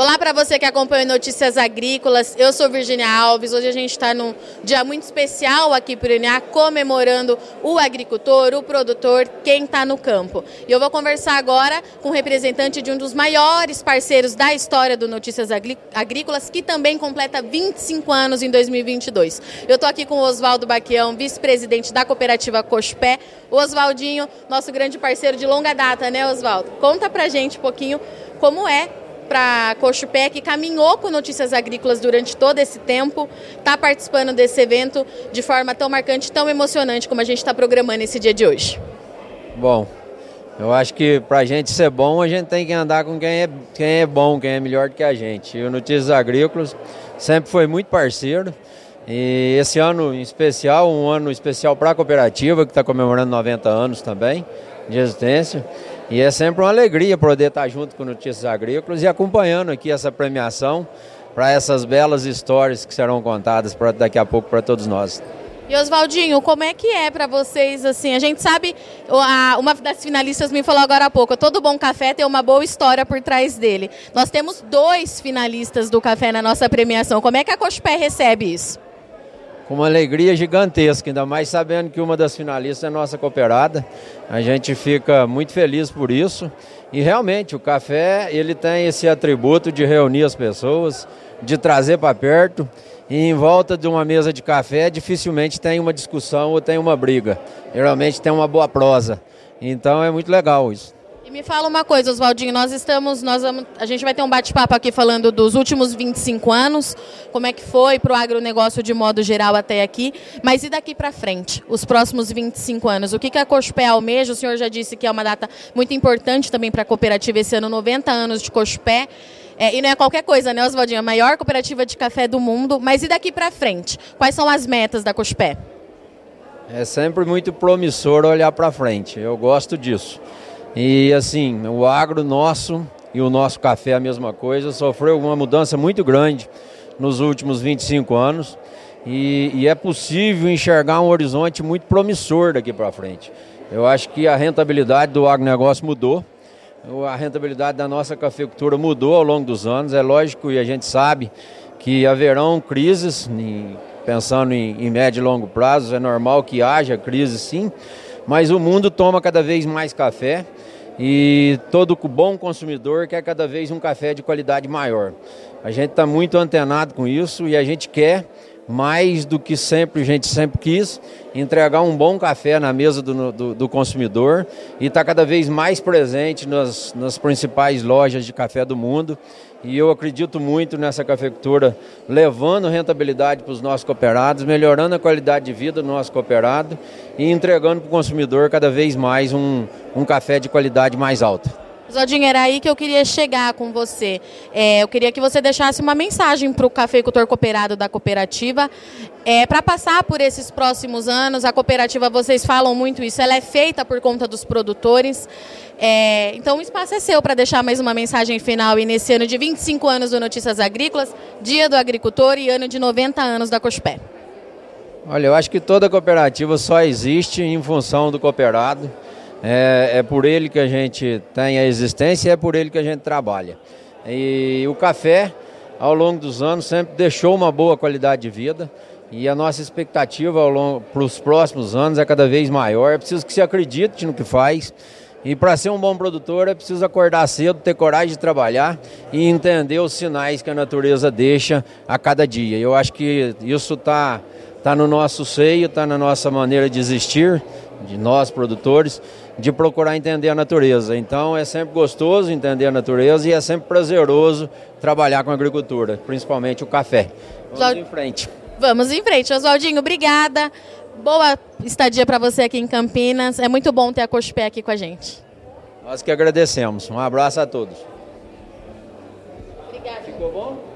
Olá para você que acompanha Notícias Agrícolas. Eu sou Virginia Alves. Hoje a gente está num dia muito especial aqui para o INEA, comemorando o agricultor, o produtor, quem está no campo. E eu vou conversar agora com o representante de um dos maiores parceiros da história do Notícias Agrícolas, que também completa 25 anos em 2022. Eu estou aqui com o Oswaldo Baquião, vice-presidente da cooperativa Cospé. Oswaldinho, nosso grande parceiro de longa data, né, Oswaldo? Conta para gente um pouquinho como é para Cochupé, que caminhou com Notícias Agrícolas durante todo esse tempo, está participando desse evento de forma tão marcante, tão emocionante como a gente está programando esse dia de hoje. Bom, eu acho que para a gente ser bom, a gente tem que andar com quem é, quem é bom, quem é melhor do que a gente. E o Notícias Agrícolas sempre foi muito parceiro. E esse ano em especial, um ano especial para a cooperativa, que está comemorando 90 anos também de existência. E é sempre uma alegria poder estar junto com Notícias Agrícolas e acompanhando aqui essa premiação para essas belas histórias que serão contadas pra, daqui a pouco para todos nós. E Oswaldinho, como é que é para vocês assim? A gente sabe, uma das finalistas me falou agora há pouco, todo bom café tem uma boa história por trás dele. Nós temos dois finalistas do café na nossa premiação. Como é que a Cochupé recebe isso? Com uma alegria gigantesca, ainda mais sabendo que uma das finalistas é nossa cooperada. A gente fica muito feliz por isso. E realmente, o café, ele tem esse atributo de reunir as pessoas, de trazer para perto. E em volta de uma mesa de café, dificilmente tem uma discussão ou tem uma briga. Geralmente tem uma boa prosa. Então é muito legal isso. Me fala uma coisa, Oswaldinho, nós estamos, nós vamos, a gente vai ter um bate-papo aqui falando dos últimos 25 anos, como é que foi para o agronegócio de modo geral até aqui, mas e daqui para frente, os próximos 25 anos? O que, que a Cochupé almeja? O senhor já disse que é uma data muito importante também para a cooperativa esse ano, 90 anos de Cochupé. É, e não é qualquer coisa, né, Oswaldinho? A maior cooperativa de café do mundo. Mas e daqui para frente? Quais são as metas da Cochupé? É sempre muito promissor olhar para frente. Eu gosto disso. E assim, o agro nosso e o nosso café a mesma coisa, sofreu uma mudança muito grande nos últimos 25 anos e, e é possível enxergar um horizonte muito promissor daqui para frente. Eu acho que a rentabilidade do agronegócio mudou, a rentabilidade da nossa cafeicultura mudou ao longo dos anos, é lógico e a gente sabe que haverão crises, pensando em, em médio e longo prazo, é normal que haja crise sim, mas o mundo toma cada vez mais café e todo bom consumidor quer cada vez um café de qualidade maior. A gente está muito antenado com isso e a gente quer mais do que sempre a gente sempre quis, entregar um bom café na mesa do, do, do consumidor e está cada vez mais presente nas, nas principais lojas de café do mundo. E eu acredito muito nessa cafeicultura, levando rentabilidade para os nossos cooperados, melhorando a qualidade de vida do nosso cooperado e entregando para o consumidor cada vez mais um, um café de qualidade mais alta. Zodinho, era aí que eu queria chegar com você. É, eu queria que você deixasse uma mensagem para o cafeicultor cooperado da cooperativa. É, para passar por esses próximos anos, a cooperativa, vocês falam muito isso, ela é feita por conta dos produtores. É, então o espaço é seu para deixar mais uma mensagem final e nesse ano de 25 anos do Notícias Agrícolas, Dia do Agricultor e ano de 90 anos da Cospé. Olha, eu acho que toda cooperativa só existe em função do cooperado. É, é por ele que a gente tem a existência é por ele que a gente trabalha. E o café, ao longo dos anos, sempre deixou uma boa qualidade de vida. E a nossa expectativa para os próximos anos é cada vez maior. É preciso que se acredite no que faz. E para ser um bom produtor é preciso acordar cedo, ter coragem de trabalhar e entender os sinais que a natureza deixa a cada dia. Eu acho que isso está tá no nosso seio, está na nossa maneira de existir, de nós produtores, de procurar entender a natureza. Então é sempre gostoso entender a natureza e é sempre prazeroso trabalhar com a agricultura, principalmente o café. Vamos em frente. Vamos em frente. Oswaldinho, obrigada. Boa estadia para você aqui em Campinas. É muito bom ter a Cochupé aqui com a gente. Nós que agradecemos. Um abraço a todos. Obrigada. Ficou bom?